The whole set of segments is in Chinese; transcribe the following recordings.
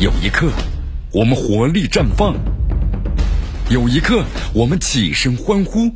有一刻，我们活力绽放；有一刻，我们起身欢呼。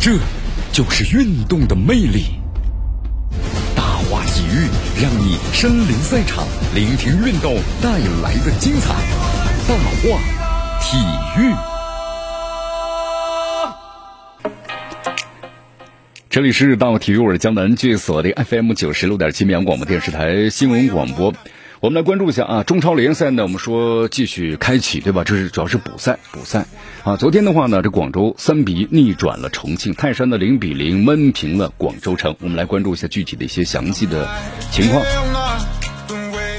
这就是运动的魅力。大话体育让你身临赛场，聆听运动带来的精彩。大话体育，这里是大话体育，我是江南，据锁定 FM 九十六点七绵阳广播电视台新闻广播。我们来关注一下啊，中超联赛呢，我们说继续开启，对吧？这是主要是补赛，补赛啊。昨天的话呢，这广州三比一逆转了重庆，泰山的零比零闷平了广州城。我们来关注一下具体的一些详细的情况。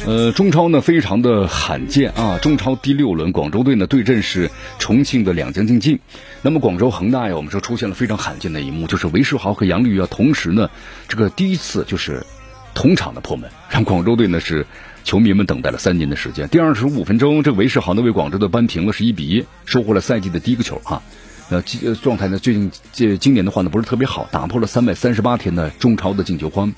呃，中超呢非常的罕见啊，中超第六轮，广州队呢对阵是重庆的两江竞技。那么广州恒大呀，我们说出现了非常罕见的一幕，就是韦世豪和杨绿啊，同时呢这个第一次就是同场的破门，让广州队呢是。球迷们等待了三年的时间。第二十五分钟，这个韦世豪呢为广州队扳平了，十一比一，收获了赛季的第一个球啊。呃，状态呢最近这今年的话呢不是特别好，打破了三百三十八天的中超的进球荒。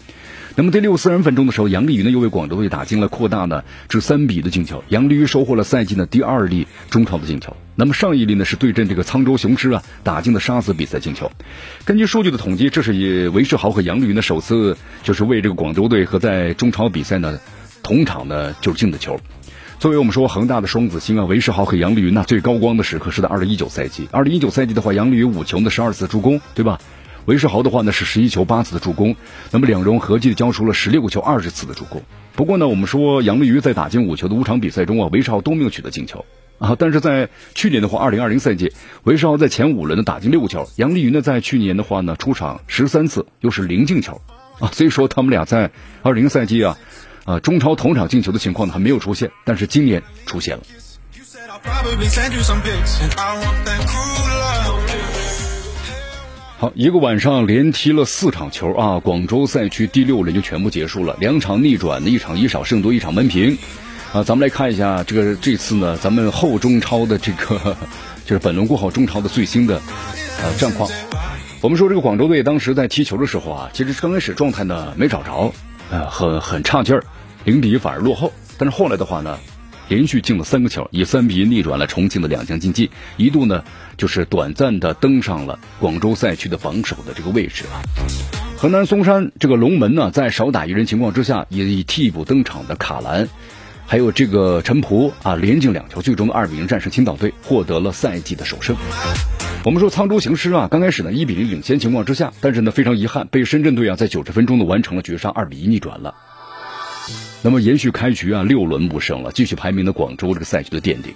那么第六十三分钟的时候，杨立瑜呢又为广州队打进了扩大呢至三比一的进球，杨立瑜收获了赛季的第二粒中超的进球。那么上一粒呢是对阵这个沧州雄狮啊打进了杀死比赛进球。根据数据的统计，这是以韦世豪和杨立瑜呢首次就是为这个广州队和在中超比赛呢。同场呢就是进的球。作为我们说恒大的双子星啊，韦世豪和杨丽云那最高光的时刻是在二零一九赛季。二零一九赛季的话，杨丽云五球的十二次助攻，对吧？韦世豪的话呢是十一球八次的助攻，那么两人合计交出了十六个球二十次的助攻。不过呢，我们说杨丽云在打进五球的五场比赛中啊，韦世豪都没有取得进球啊。但是在去年的话，二零二零赛季，韦世豪在前五轮呢打进六个球，杨丽云呢在去年的话呢出场十三次，又是零进球啊。所以说他们俩在二零赛季啊。啊，中超同场进球的情况呢还没有出现，但是今年出现了。好，一个晚上连踢了四场球啊，广州赛区第六轮就全部结束了，两场逆转，一场以少胜多，一场闷平。啊，咱们来看一下这个这次呢，咱们后中超的这个 就是本轮过后中超的最新的呃战况。我们说这个广州队当时在踢球的时候啊，其实刚开始状态呢没找着。呃，很很差劲儿，零比一反而落后。但是后来的话呢，连续进了三个球，以三比一逆转了重庆的两江竞技，一度呢就是短暂的登上了广州赛区的榜首的这个位置啊。河南嵩山这个龙门呢，在少打一人情况之下，也以替补登场的卡兰，还有这个陈璞啊，连进两球，最终二比零战胜青岛队，获得了赛季的首胜。我们说沧州行狮啊，刚开始呢一比零领先情况之下，但是呢非常遗憾，被深圳队啊在九十分钟的完成了绝杀，二比一逆转了。那么延续开局啊六轮不胜了，继续排名的广州这个赛区的垫底。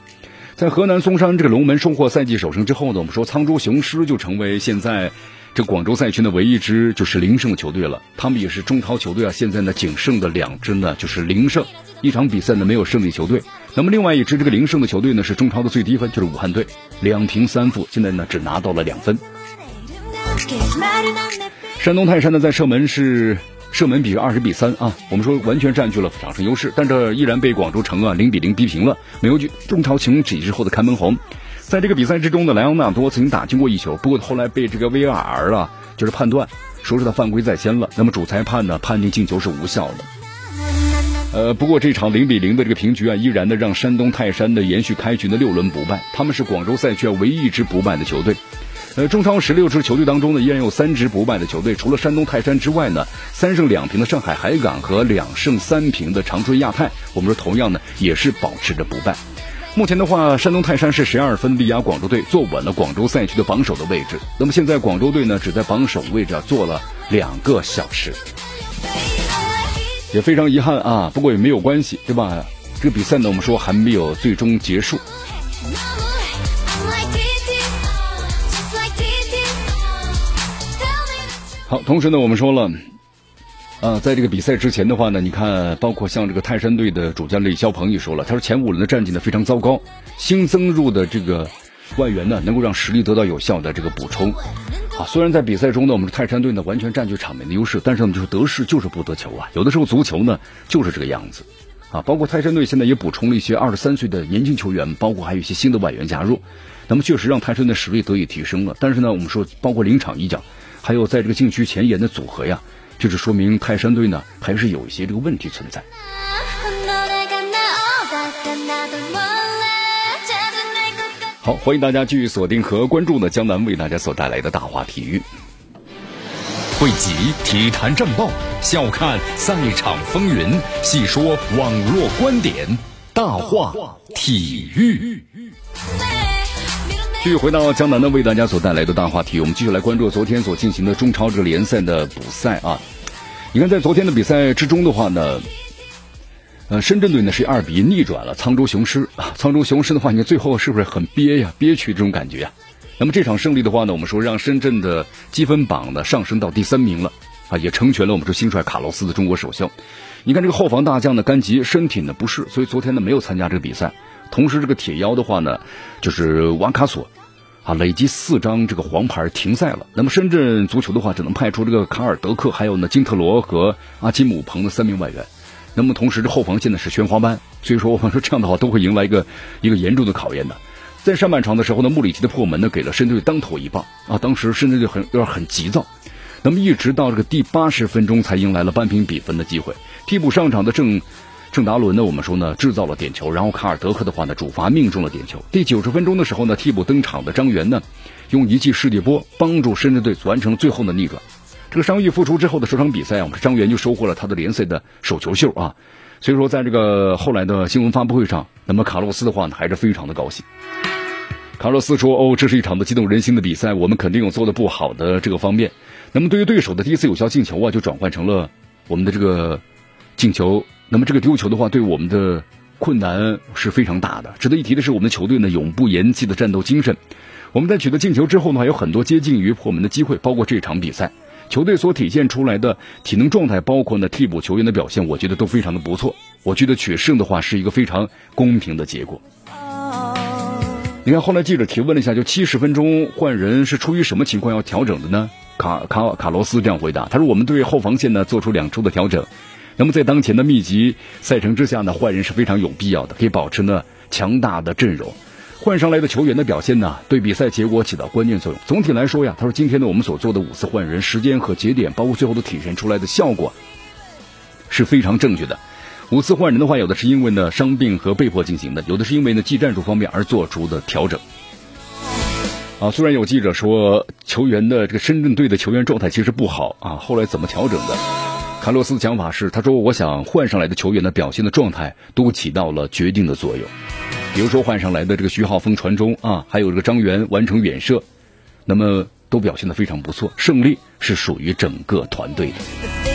在河南嵩山这个龙门收获赛季首胜之后呢，我们说沧州雄狮就成为现在这广州赛区的唯一支就是零胜的球队了。他们也是中超球队啊，现在呢仅剩的两支呢就是零胜，一场比赛呢没有胜利球队。那么另外一支这个零胜的球队呢，是中超的最低分，就是武汉队，两平三负，现在呢只拿到了两分。山东泰山呢在射门是射门比是二十比三啊，我们说完全占据了场上优势，但这依然被广州城啊零比零逼平了，没有中超情几之后的开门红。在这个比赛之中呢，莱昂纳多曾经打进过一球，不过后来被这个 VAR 啊就是判断说是他犯规在先了，那么主裁判呢判定进球是无效的。呃，不过这场零比零的这个平局啊，依然的让山东泰山的延续开局的六轮不败，他们是广州赛区唯一一支不败的球队。呃，中超十六支球队当中呢，依然有三支不败的球队，除了山东泰山之外呢，三胜两平的上海海港和两胜三平的长春亚泰，我们说同样呢也是保持着不败。目前的话，山东泰山是十二分力压广州队，坐稳了广州赛区的榜首的位置。那么现在广州队呢，只在榜首位置啊坐了两个小时。也非常遗憾啊，不过也没有关系，对吧？这个比赛呢，我们说还没有最终结束。好，同时呢，我们说了，啊，在这个比赛之前的话呢，你看，包括像这个泰山队的主教练李霄鹏也说了，他说前五轮的战绩呢非常糟糕，新增入的这个外援呢，能够让实力得到有效的这个补充。啊，虽然在比赛中呢，我们泰山队呢完全占据场面的优势，但是我们就是得势就是不得球啊。有的时候足球呢就是这个样子，啊，包括泰山队现在也补充了一些二十三岁的年轻球员，包括还有一些新的外援加入，那么确实让泰山的实力得以提升了。但是呢，我们说包括临场一脚，还有在这个禁区前沿的组合呀，就是说明泰山队呢还是有一些这个问题存在。好，欢迎大家继续锁定和关注的江南为大家所带来的大话体育。汇集体坛战报，笑看赛场风云，细说网络观点，大话体育。继续回到江南的为大家所带来的大话题，我们继续来关注昨天所进行的中超这个联赛的补赛啊。你看，在昨天的比赛之中的话呢。呃，深圳队呢是二比一逆转了沧州雄狮啊。沧州雄狮的话，你看最后是不是很憋呀、憋屈这种感觉呀？那么这场胜利的话呢，我们说让深圳的积分榜呢上升到第三名了啊，也成全了我们说新帅卡洛斯的中国首秀。你看这个后防大将的甘吉身体呢不适，所以昨天呢没有参加这个比赛。同时这个铁腰的话呢，就是瓦卡索啊，累积四张这个黄牌停赛了。那么深圳足球的话，只能派出这个卡尔德克，还有呢金特罗和阿基姆彭的三名外援。那么同时，这后防线呢是宣花班，所以说我们说这样的话都会迎来一个一个严重的考验的。在上半场的时候呢，穆里奇的破门呢给了深圳队当头一棒啊，当时深圳队很有点很急躁。那么一直到这个第八十分钟才迎来了扳平比分的机会。替补上场的郑郑达伦呢，我们说呢制造了点球，然后卡尔德克的话呢主罚命中了点球。第九十分钟的时候呢，替补登场的张元呢用一记世界波帮助深圳队完成最后的逆转。这个伤愈复出之后的首场比赛啊，我们张元就收获了他的联赛的首球秀啊。所以说，在这个后来的新闻发布会上，那么卡洛斯的话呢，还是非常的高兴。卡洛斯说：“哦，这是一场的激动人心的比赛，我们肯定有做的不好的这个方面。那么对于对手的第一次有效进球啊，就转换成了我们的这个进球。那么这个丢球的话，对我们的困难是非常大的。值得一提的是，我们的球队呢，永不言弃的战斗精神。我们在取得进球之后呢，有很多接近于破门的机会，包括这场比赛。”球队所体现出来的体能状态，包括呢替补球员的表现，我觉得都非常的不错。我觉得取胜的话是一个非常公平的结果。你看，后来记者提问了一下，就七十分钟换人是出于什么情况要调整的呢？卡卡卡罗斯这样回答，他说：“我们对后防线呢做出两周的调整，那么在当前的密集赛程之下呢，换人是非常有必要的，可以保持呢强大的阵容。”换上来的球员的表现呢，对比赛结果起到关键作用。总体来说呀，他说今天呢，我们所做的五次换人时间和节点，包括最后的体现出来的效果，是非常正确的。五次换人的话，有的是因为呢伤病和被迫进行的，有的是因为呢技战术方面而做出的调整。啊，虽然有记者说球员的这个深圳队的球员状态其实不好啊，后来怎么调整的？卡洛斯的讲法是，他说我想换上来的球员的表现的状态都起到了决定的作用。比如说换上来的这个徐浩峰传中啊，还有这个张元完成远射，那么都表现的非常不错。胜利是属于整个团队的。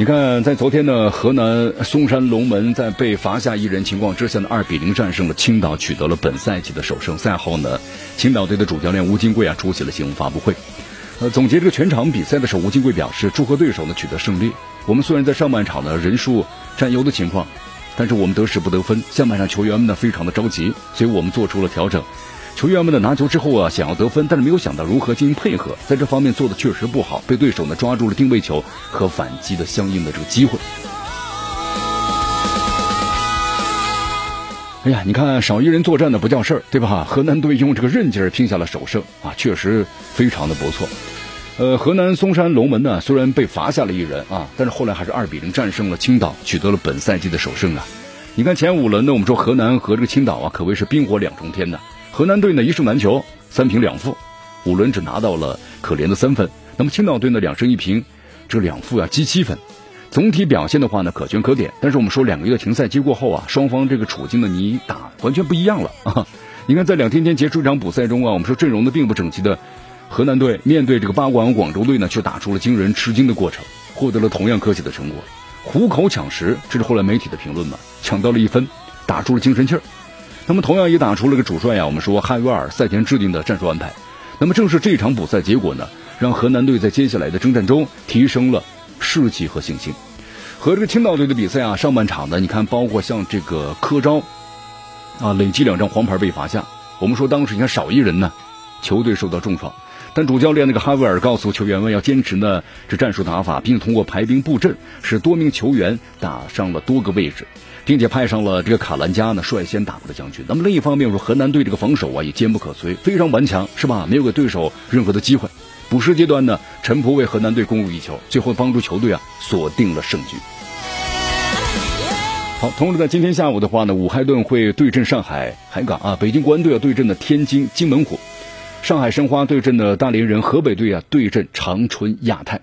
你看，在昨天呢，河南嵩山龙门在被罚下一人情况之下呢，二比零战胜了青岛，取得了本赛季的首胜。赛后呢，青岛队的主教练吴金贵啊出席了新闻发布会。呃，总结这个全场比赛的时候，吴金贵表示祝贺对手呢取得胜利。我们虽然在上半场呢人数占优的情况，但是我们得势不得分。下半场球员们呢非常的着急，所以我们做出了调整。球员们的拿球之后啊，想要得分，但是没有想到如何进行配合，在这方面做的确实不好，被对手呢抓住了定位球和反击的相应的这个机会。哎呀，你看少一人作战的不叫事儿，对吧？河南队用这个韧劲儿拼下了首胜啊，确实非常的不错。呃，河南嵩山龙门呢，虽然被罚下了一人啊，但是后来还是二比零战胜了青岛，取得了本赛季的首胜啊。你看前五轮呢，我们说河南和这个青岛啊，可谓是冰火两重天的。河南队呢一胜难求，三平两负，五轮只拿到了可怜的三分。那么青岛队呢两胜一平，这两负啊积七分。总体表现的话呢，可圈可点。但是我们说两个月停赛期过后啊，双方这个处境呢，你打完全不一样了啊！你看，在两天前结束一场补赛中啊，我们说阵容呢并不整齐的河南队，面对这个八卦广州队呢，却打出了惊人吃惊的过程，获得了同样可喜的成果。虎口抢食，这是后来媒体的评论嘛？抢到了一分，打出了精神气儿。那么同样也打出了个主帅呀，我们说汉维尔赛前制定的战术安排。那么正是这场补赛结果呢，让河南队在接下来的征战中提升了。士气和信心，和这个青岛队的比赛啊，上半场呢，你看，包括像这个柯昭，啊，累计两张黄牌被罚下。我们说当时你看少一人呢，球队受到重创。但主教练那个哈维尔告诉球员们要坚持呢这战术打法，并通过排兵布阵，使多名球员打上了多个位置，并且派上了这个卡兰加呢率先打过了将军。那么另一方面，说河南队这个防守啊也坚不可摧，非常顽强，是吧？没有给对手任何的机会。补时阶段呢，陈普为河南队攻入一球，最后帮助球队啊锁定了胜局。好，同时在今天下午的话呢，武汉盾会对阵上海海港啊，北京国安队要对阵的天津津门虎，上海申花对阵的大连人，河北队啊对阵长春亚泰。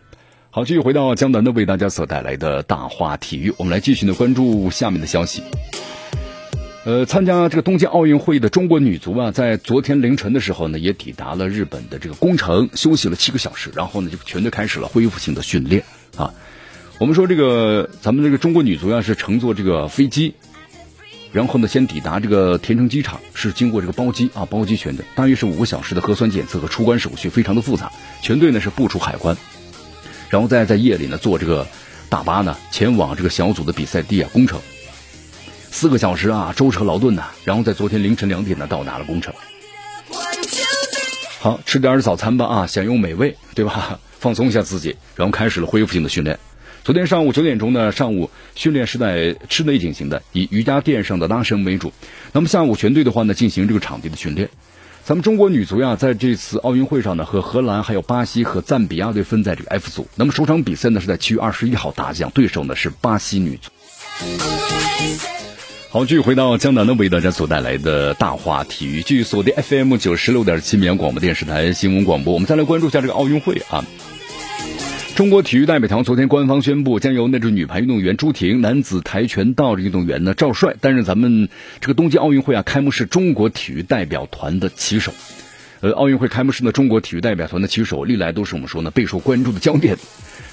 好，继续回到江南的为大家所带来的大话体育，我们来继续呢关注下面的消息。呃，参加这个东京奥运会的中国女足啊，在昨天凌晨的时候呢，也抵达了日本的这个宫城，休息了七个小时，然后呢就全队开始了恢复性的训练啊。我们说这个，咱们这个中国女足啊是乘坐这个飞机，然后呢先抵达这个田城机场，是经过这个包机啊包机全的，大约是五个小时的核酸检测和出关手续，非常的复杂。全队呢是步出海关，然后再在夜里呢坐这个大巴呢前往这个小组的比赛地啊工程，四个小时啊舟车劳顿呐，然后在昨天凌晨两点呢到达了工程。好吃点早餐吧啊，享用美味对吧？放松一下自己，然后开始了恢复性的训练。昨天上午九点钟呢，上午训练是在室内进行的，以瑜伽垫上的拉伸为主。那么下午全队的话呢，进行这个场地的训练。咱们中国女足呀，在这次奥运会上呢，和荷兰、还有巴西和赞比亚队分在这个 F 组。那么首场比赛呢，是在七月二十一号打响，对手呢是巴西女足。好，继续回到江南呢，为大家所带来的大话体育，继续锁定 FM 九十六点七绵阳广播电视台新闻广播。我们再来关注一下这个奥运会啊。中国体育代表团昨天官方宣布，将由那支女排运动员朱婷、男子跆拳道的运动员呢赵帅担任咱们这个冬季奥运会啊开幕式中国体育代表团的旗手。呃，奥运会开幕式呢，中国体育代表团的旗手历来都是我们说呢备受关注的焦点。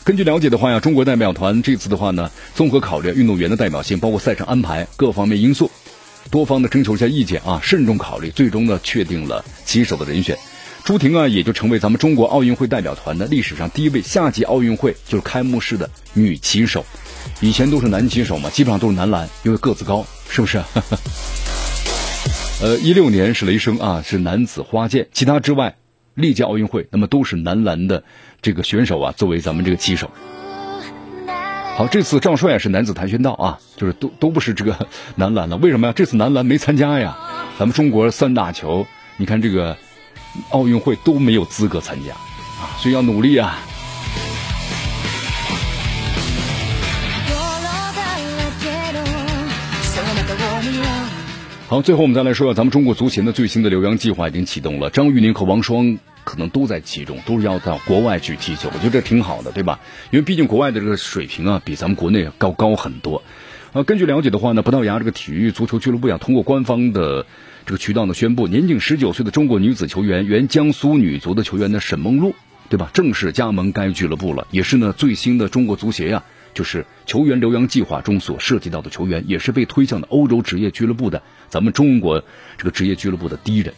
根据了解的话呀，中国代表团这次的话呢，综合考虑运动员的代表性，包括赛程安排各方面因素，多方的征求一下意见啊，慎重考虑，最终呢确定了旗手的人选。朱婷啊，也就成为咱们中国奥运会代表团的历史上第一位夏季奥运会就是开幕式的女旗手。以前都是男旗手嘛，基本上都是男篮，因为个子高，是不是？呃，一六年是雷声啊，是男子花剑，其他之外，历届奥运会那么都是男篮的这个选手啊，作为咱们这个旗手。好，这次赵帅是男子跆拳道啊，就是都都不是这个 男篮了。为什么呀？这次男篮没参加呀？咱们中国三大球，你看这个。奥运会都没有资格参加啊，所以要努力啊！好，最后我们再来说说咱们中国足协的最新的留洋计划已经启动了，张玉宁和王霜可能都在其中，都是要到国外去踢球。我觉得这挺好的，对吧？因为毕竟国外的这个水平啊，比咱们国内高高很多。啊，根据了解的话呢，葡萄牙这个体育足球俱乐部呀，通过官方的。这个渠道呢宣布，年仅十九岁的中国女子球员、原江苏女足的球员呢沈梦露，对吧？正式加盟该俱乐部了，也是呢最新的中国足协呀，就是球员留洋计划中所涉及到的球员，也是被推向的欧洲职业俱乐部的咱们中国这个职业俱乐部的第一人。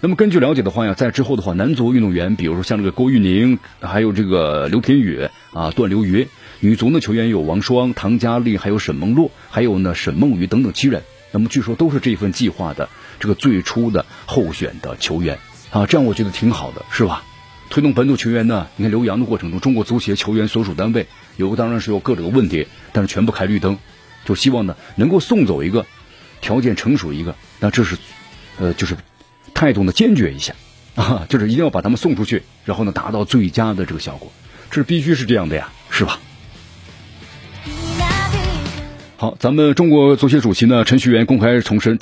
那么根据了解的话呀，在之后的话，男足运动员，比如说像这个郭玉宁，还有这个刘天宇啊、段刘瑜；女足的球员有王霜、唐佳丽，还有沈梦露，还有呢沈梦雨等等七人。那么据说都是这份计划的。这个最初的候选的球员啊，这样我觉得挺好的，是吧？推动本土球员呢，你看留洋的过程中，中国足协球员所属单位有个当然是有各种问题，但是全部开绿灯，就希望呢能够送走一个条件成熟一个，那这是呃就是态度呢坚决一下 啊，就是一定要把他们送出去，然后呢达到最佳的这个效果，这必须是这样的呀，是吧？好，咱们中国足协主席呢陈戌源公开重申。